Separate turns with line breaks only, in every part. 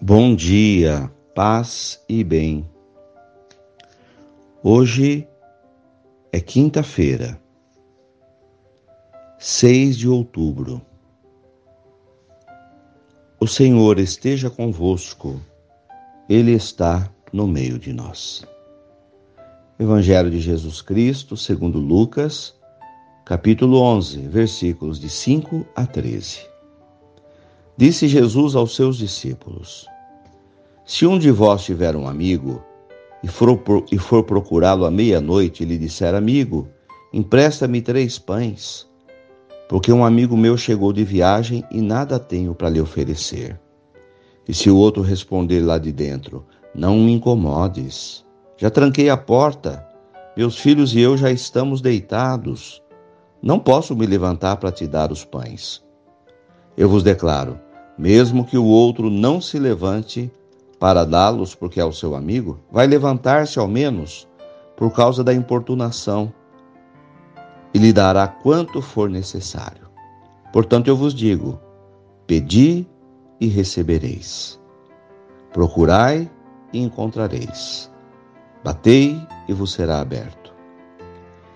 Bom dia, paz e bem. Hoje é quinta-feira, 6 de outubro. O Senhor esteja convosco, Ele está no meio de nós. Evangelho de Jesus Cristo, segundo Lucas, capítulo 11, versículos de 5 a 13. Disse Jesus aos seus discípulos: Se um de vós tiver um amigo e for, e for procurá-lo à meia-noite e lhe disser, amigo, empresta-me três pães, porque um amigo meu chegou de viagem e nada tenho para lhe oferecer. E se o outro responder lá de dentro, não me incomodes, já tranquei a porta, meus filhos e eu já estamos deitados, não posso me levantar para te dar os pães. Eu vos declaro, mesmo que o outro não se levante para dá-los porque é o seu amigo, vai levantar-se ao menos por causa da importunação e lhe dará quanto for necessário. Portanto, eu vos digo: pedi e recebereis, procurai e encontrareis, batei e vos será aberto.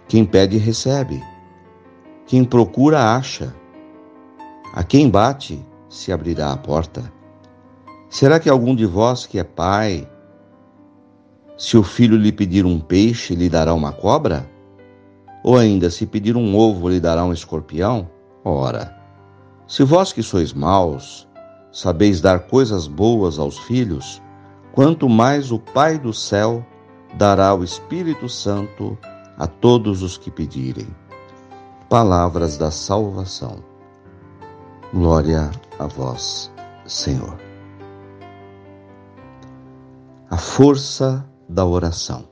Quem pede, recebe, quem procura, acha, a quem bate, se abrirá a porta. Será que algum de vós que é pai, se o filho lhe pedir um peixe, lhe dará uma cobra? Ou ainda, se pedir um ovo, lhe dará um escorpião? Ora, se vós que sois maus, sabeis dar coisas boas aos filhos, quanto mais o Pai do céu dará o Espírito Santo a todos os que pedirem. Palavras da salvação. Glória a vós, Senhor. A força da oração.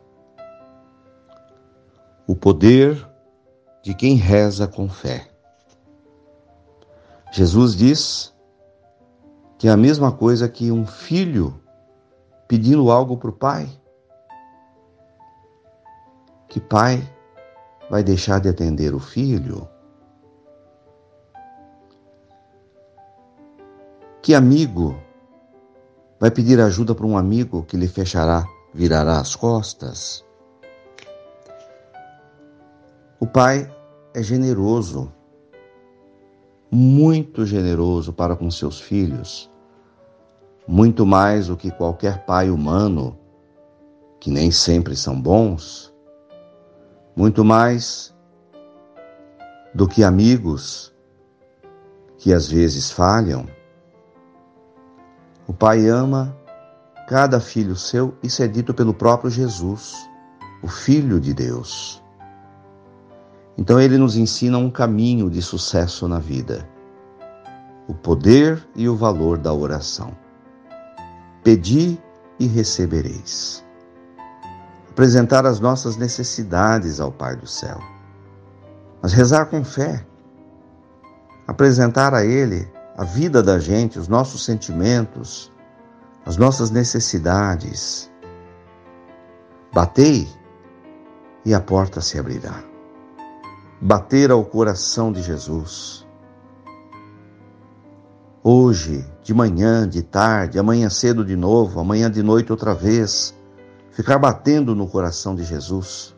O poder de quem reza com fé. Jesus diz que é a mesma coisa que um filho pedindo algo para o pai. Que pai vai deixar de atender o filho? Que amigo vai pedir ajuda para um amigo que lhe fechará, virará as costas? O pai é generoso, muito generoso para com seus filhos, muito mais do que qualquer pai humano, que nem sempre são bons, muito mais do que amigos que às vezes falham. O Pai ama cada filho seu, isso é dito pelo próprio Jesus, o Filho de Deus. Então ele nos ensina um caminho de sucesso na vida, o poder e o valor da oração. Pedi e recebereis. Apresentar as nossas necessidades ao Pai do céu, mas rezar com fé, apresentar a Ele a vida da gente, os nossos sentimentos, as nossas necessidades. Batei e a porta se abrirá. Bater ao coração de Jesus. Hoje, de manhã, de tarde, amanhã cedo de novo, amanhã de noite outra vez, ficar batendo no coração de Jesus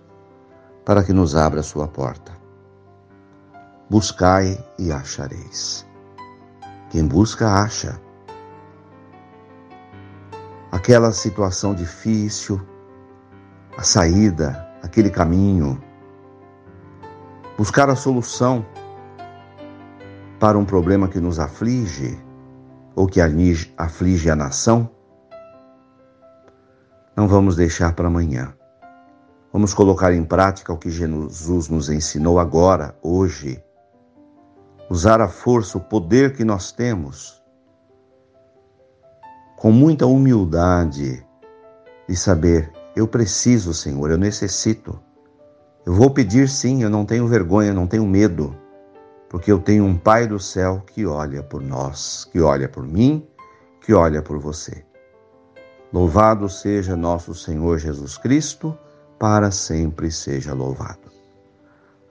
para que nos abra a sua porta. Buscai e achareis. Quem busca, acha. Aquela situação difícil, a saída, aquele caminho. Buscar a solução para um problema que nos aflige ou que aflige a nação. Não vamos deixar para amanhã. Vamos colocar em prática o que Jesus nos ensinou agora, hoje usar a força, o poder que nós temos, com muita humildade, e saber: eu preciso, Senhor, eu necessito. Eu vou pedir sim, eu não tenho vergonha, não tenho medo, porque eu tenho um Pai do céu que olha por nós, que olha por mim, que olha por você. Louvado seja nosso Senhor Jesus Cristo, para sempre seja louvado.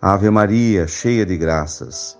Ave Maria, cheia de graças,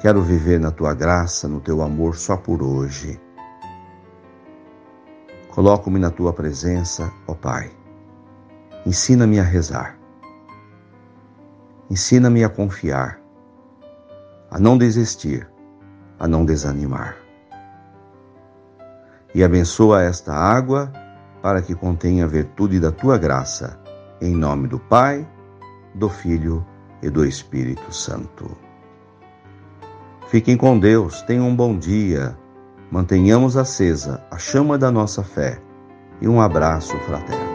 quero viver na tua graça, no teu amor só por hoje Coloco-me na tua presença, ó Pai. Ensina-me a rezar. Ensina-me a confiar, a não desistir, a não desanimar. E abençoa esta água para que contenha a virtude da tua graça, em nome do Pai, do Filho e do Espírito Santo. Fiquem com Deus, tenham um bom dia Mantenhamos acesa a chama da nossa fé e um abraço fraterno.